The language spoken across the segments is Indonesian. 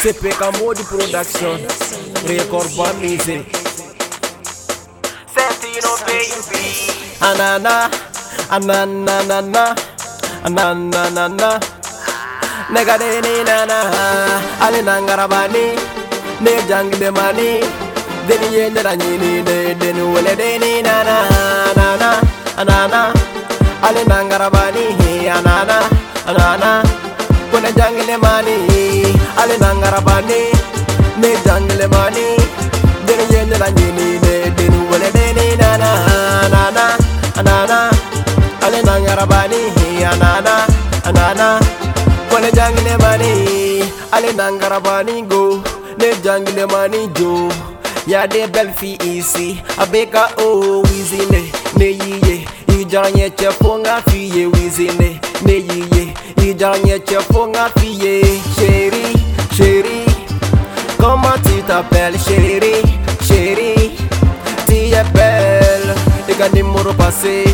CPK Modi Production. Record Bar Music. Sentino baby. Anana Ananana Ananana Nega de ni nana Ali nangarabani. Ne jangle mani. Deni yende da nyini de deni wele de ni nana Anana. Anana Ali nangarabani Anana Anana. Kone jangle mani ale nangarabani ne dangelemani dene yende nanjini ne dinu wale dene nana nana nana ale nangarabani anana anana wale jangelemani ale nangarabani go. Ne jangelemani jo. Ya de belfi isi abeka o wizine. Ne yiye ijaranye chefunga fiye wizine. Ne yiye ijaranye chefunga fiye. Sheri chérie Comment tu t'appelles chérie, chérie Tu es belle Et qu'un numéro passé.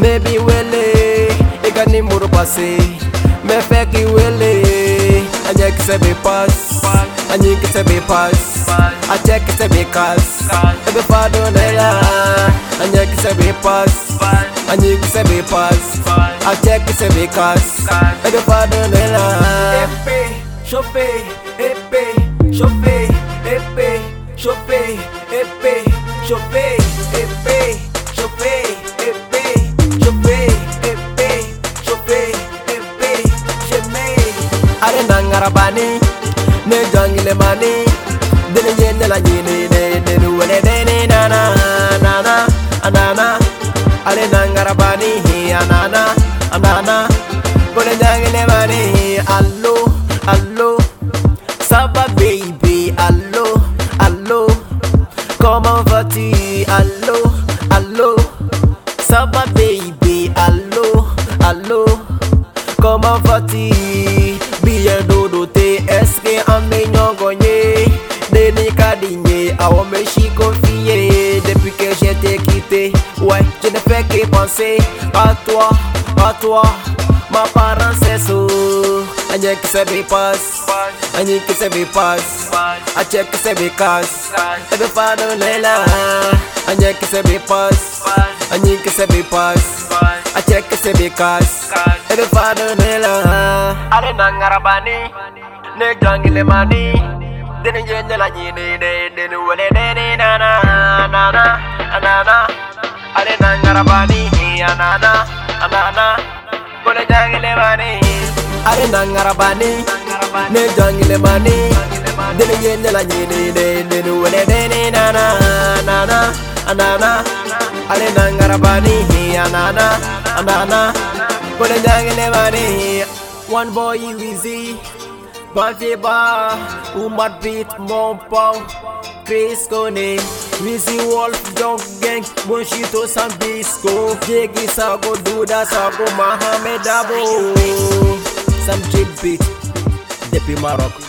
Maybe wele Et qu'un numéro passé. Me fait qui wele Anya qui se be pass. Anya qui se be pass. A check qui se be cass Ebe fado nela Anya qui se be pass. Anya qui se be pass. A check qui se be cass Ebe fado nela chopei, epei, chopei, epei, chopei, epei, chopei, epei, chopei, epei, chopei, epei, chopei, epei, gemei. Arena epei, ne epei, mani, epei, yene epei, yene epei, dene epei, dene epei, na epei, na anana. Arena ngarabani, anana anana, bole jangile mani, allo. allô Ça va baby, allô, allô Comment vas-tu, allô, allô Ça va baby, allô, allô Comment vas-tu? Billet dodo TSK en mignon gagné? Denis Cadigné, à homme suis confié Depuis que j'ai t'ai quitté, ouais, je ne fais que penser. À toi, à toi, ma parent c'est I check say we pass. I check say we pass. I check say we cast. Every father Lela. I check say we pass. I check say we pass. I check say we cast. Every father Lela. Are nangarabani. Negrangile mani. Deni jenje la jini de deni wale de na na na na na na. Are nangarabani. na. anana. Kole jangile mani. Ale nangarabani Ne jangile mani Dene yende la nyini de Dene wele dene nana Nana Anana Ale nangarabani Anana Anana Kone jangile mani One boy easy Bate ba Umat beat pau Chris Kone. Wizzy Wolf Dog Gang. Bonshito Sambisco Jiggy Sago Duda Sago Mohamed Abo Some cheap beat Depuis Maroc